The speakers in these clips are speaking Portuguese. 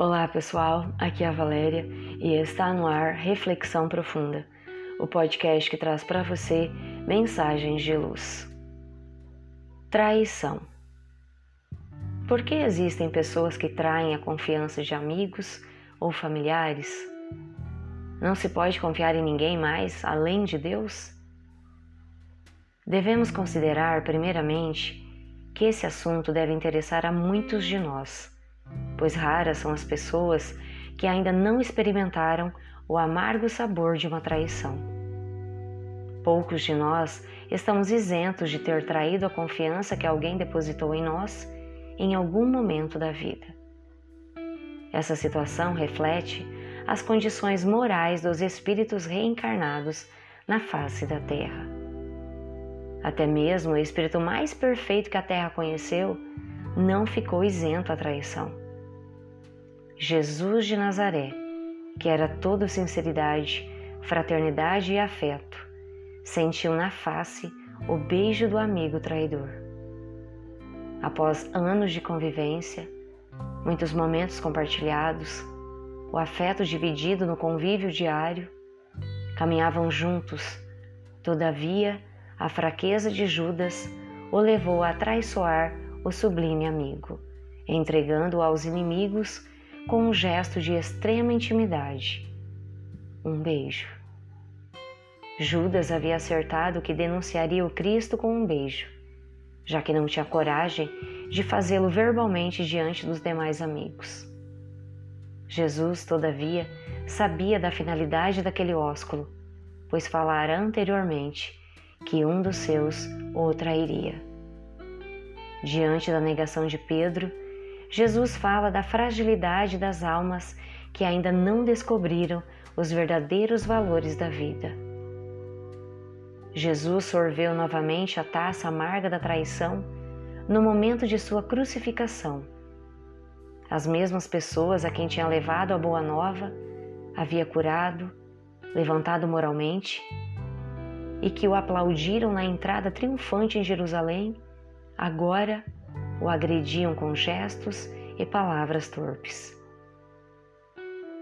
Olá pessoal, aqui é a Valéria e está no ar Reflexão Profunda, o podcast que traz para você mensagens de luz. Traição. Por que existem pessoas que traem a confiança de amigos ou familiares? Não se pode confiar em ninguém mais além de Deus? Devemos considerar, primeiramente, que esse assunto deve interessar a muitos de nós pois raras são as pessoas que ainda não experimentaram o amargo sabor de uma traição. Poucos de nós estamos isentos de ter traído a confiança que alguém depositou em nós em algum momento da vida. Essa situação reflete as condições morais dos espíritos reencarnados na face da Terra. Até mesmo o espírito mais perfeito que a Terra conheceu não ficou isento à traição. Jesus de Nazaré, que era toda sinceridade, fraternidade e afeto, sentiu na face o beijo do amigo traidor. Após anos de convivência, muitos momentos compartilhados, o afeto dividido no convívio diário, caminhavam juntos. Todavia, a fraqueza de Judas o levou a traiçoar o sublime amigo, entregando-o aos inimigos com um gesto de extrema intimidade. Um beijo. Judas havia acertado que denunciaria o Cristo com um beijo, já que não tinha coragem de fazê-lo verbalmente diante dos demais amigos. Jesus, todavia, sabia da finalidade daquele ósculo, pois falara anteriormente que um dos seus o trairia. Diante da negação de Pedro, Jesus fala da fragilidade das almas que ainda não descobriram os verdadeiros valores da vida. Jesus sorveu novamente a taça amarga da traição no momento de sua crucificação. As mesmas pessoas a quem tinha levado a boa nova, havia curado, levantado moralmente e que o aplaudiram na entrada triunfante em Jerusalém, agora o agrediam com gestos e palavras torpes.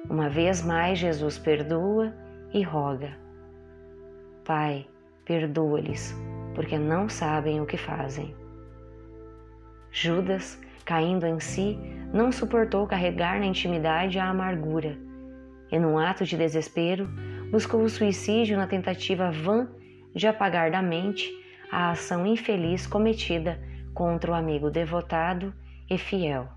Uma vez mais, Jesus perdoa e roga: Pai, perdoa-lhes, porque não sabem o que fazem. Judas, caindo em si, não suportou carregar na intimidade a amargura e, num ato de desespero, buscou o suicídio na tentativa vã de apagar da mente a ação infeliz cometida contra o amigo devotado e fiel.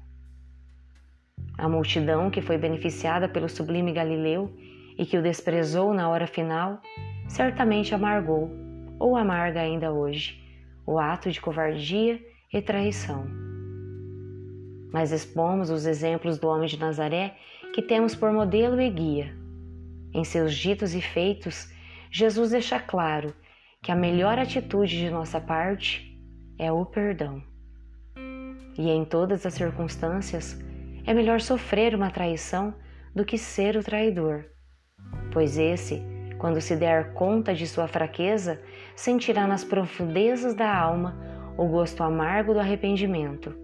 A multidão que foi beneficiada pelo sublime Galileu e que o desprezou na hora final, certamente amargou, ou amarga ainda hoje, o ato de covardia e traição. Mas expomos os exemplos do homem de Nazaré que temos por modelo e guia. Em seus ditos e feitos, Jesus deixa claro que a melhor atitude de nossa parte é o perdão. E em todas as circunstâncias, é melhor sofrer uma traição do que ser o traidor, pois esse, quando se der conta de sua fraqueza, sentirá nas profundezas da alma o gosto amargo do arrependimento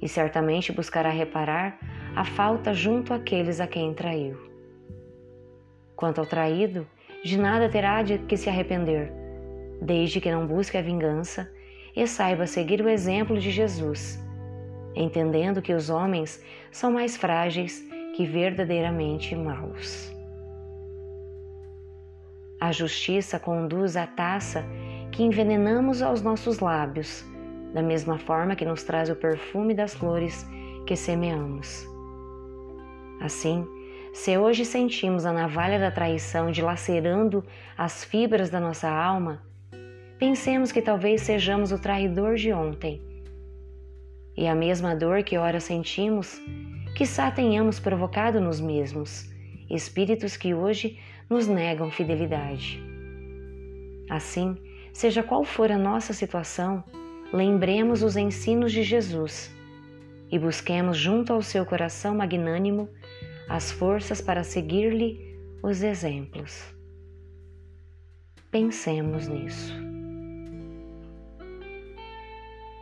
e certamente buscará reparar a falta junto àqueles a quem traiu. Quanto ao traído, de nada terá de que se arrepender, desde que não busque a vingança e saiba seguir o exemplo de Jesus, entendendo que os homens são mais frágeis que verdadeiramente maus. A justiça conduz à taça que envenenamos aos nossos lábios, da mesma forma que nos traz o perfume das flores que semeamos. Assim, se hoje sentimos a navalha da traição dilacerando as fibras da nossa alma, Pensemos que talvez sejamos o traidor de ontem. E a mesma dor que ora sentimos, quizá tenhamos provocado nos mesmos, espíritos que hoje nos negam fidelidade. Assim, seja qual for a nossa situação, lembremos os ensinos de Jesus e busquemos junto ao seu coração magnânimo as forças para seguir-lhe os exemplos. Pensemos nisso.